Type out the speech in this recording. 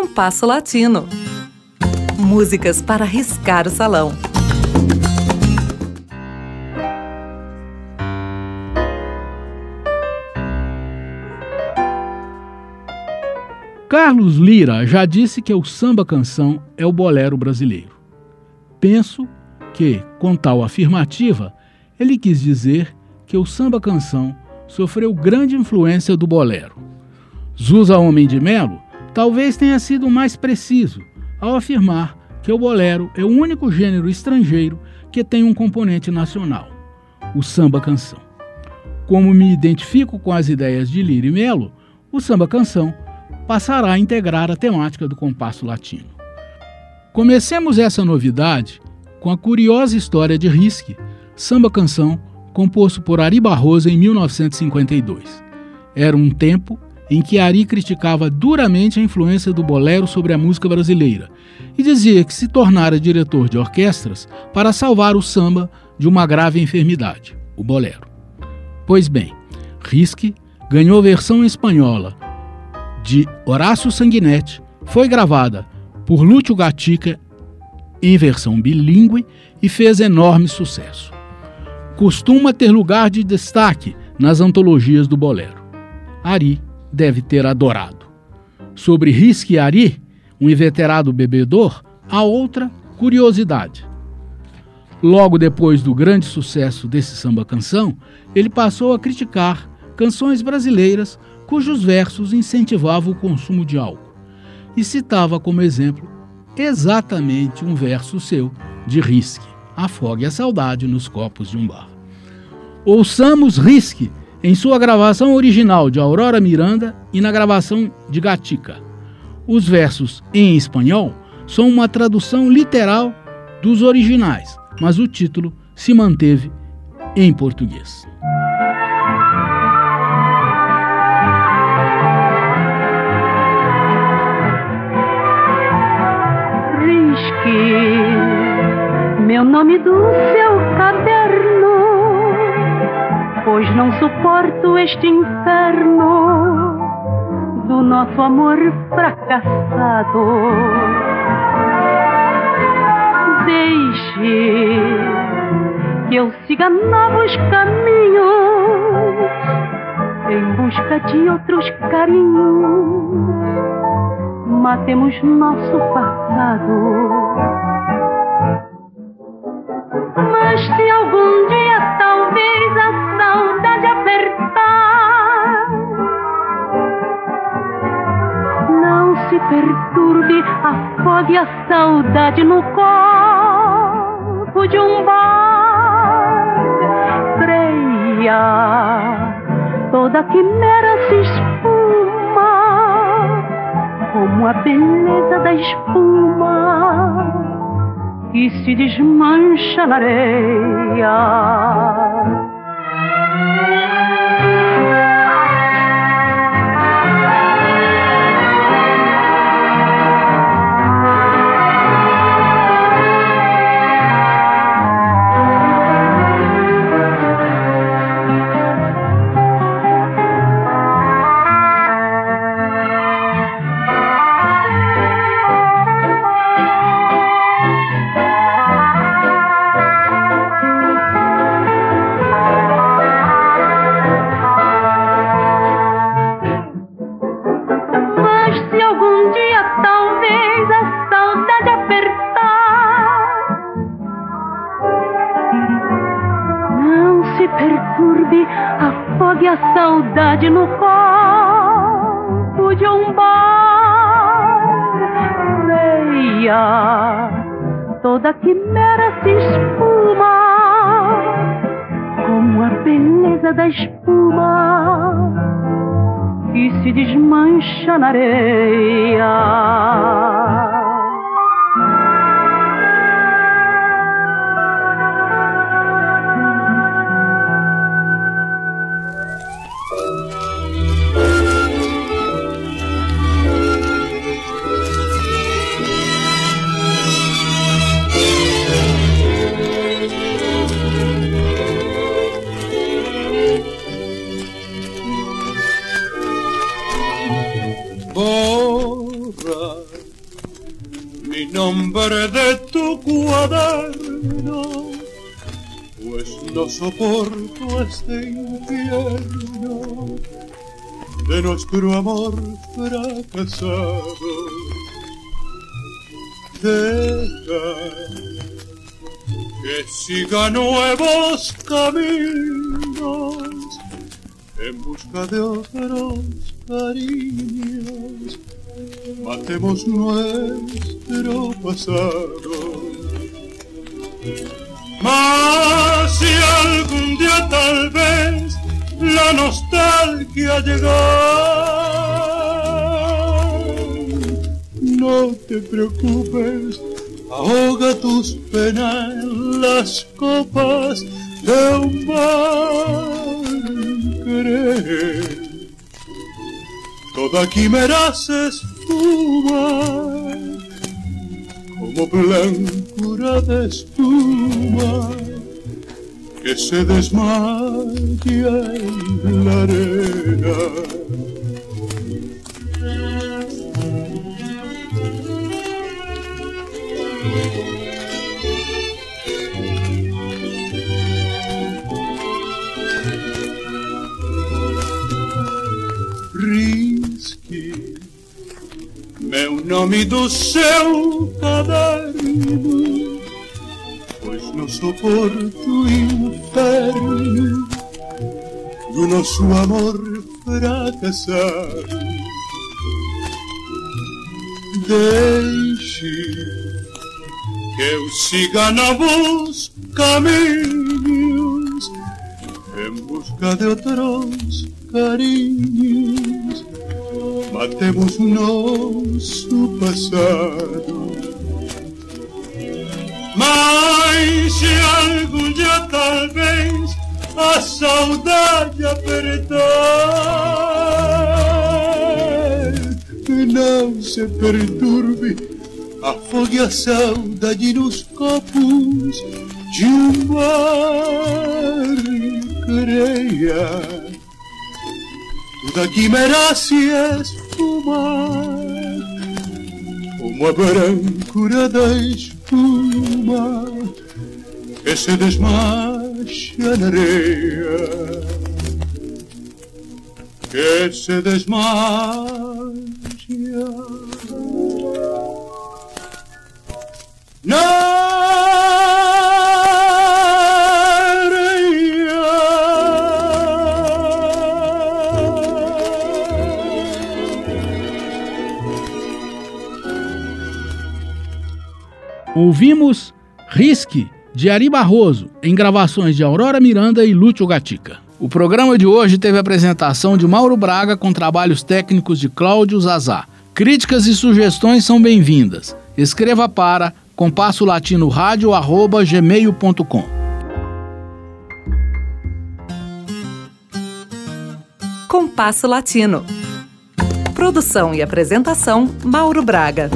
Compasso Latino. Músicas para riscar o salão. Carlos Lira já disse que o samba canção é o bolero brasileiro. Penso que, com tal afirmativa, ele quis dizer que o samba canção sofreu grande influência do bolero. Zusa Homem de Melo talvez tenha sido mais preciso ao afirmar que o bolero é o único gênero estrangeiro que tem um componente nacional, o samba canção. Como me identifico com as ideias de Lira e Melo, o samba canção passará a integrar a temática do compasso latino. Comecemos essa novidade com a curiosa história de Risque, samba canção composto por Ari Barroso em 1952. Era um tempo em que Ari criticava duramente a influência do bolero sobre a música brasileira e dizia que se tornara diretor de orquestras para salvar o samba de uma grave enfermidade, o bolero. Pois bem, Risque ganhou versão espanhola de Horácio Sanguinetti, foi gravada por Lúcio Gatica em versão bilíngue e fez enorme sucesso. Costuma ter lugar de destaque nas antologias do bolero. Ari deve ter adorado. Sobre Risque Ari, um inveterado bebedor, há outra curiosidade. Logo depois do grande sucesso desse samba-canção, ele passou a criticar canções brasileiras cujos versos incentivavam o consumo de álcool, e citava como exemplo exatamente um verso seu de Risque, Afogue a Saudade nos Copos de um Bar. Ouçamos Risque em sua gravação original de Aurora Miranda e na gravação de Gatica. Os versos em espanhol são uma tradução literal dos originais, mas o título se manteve em português. Risque meu nome do seu pois não suporto este inferno do nosso amor fracassado. Deixe que eu siga novos caminhos em busca de outros carinhos. Matemos nosso passado. Afogue a saudade no copo de um bar. Creia, toda quimera se espuma, como a beleza da espuma que se desmancha na areia. Perturbe, afogue a saudade no copo de um bar. Leia, toda quimera se espuma, como a beleza da espuma que se desmancha na areia. Pues no soporto este infierno de nuestro amor fracasado. Deja que siga nuevos caminos en busca de otros cariños. Matemos nuestro pasado. Mas si algún día tal vez la nostalgia llega, no te preocupes, ahoga tus penas en las copas de un bar. Toda quimera se como blancura de espuma que se desmaya en la arena. Meu nome do seu caderno pois não suporto o inferno do nosso amor fracassado. Deixe que eu siga novos caminhos em busca de outros carinhos. Matemos nosso passado. Mas se algum dia talvez a saudade apertar, não se perturbe, afogue a saudade nos copos de um bar, creia. Tudo aqui merece esfumar como brancura da espuma que se desmancha na areia, que se desmancha Ouvimos Risque, de Ari Barroso, em gravações de Aurora Miranda e Lúcio Gatica. O programa de hoje teve a apresentação de Mauro Braga com trabalhos técnicos de Cláudio Zazá. Críticas e sugestões são bem-vindas. Escreva para compasso latino gmail.com. Compasso Latino. Produção e apresentação Mauro Braga.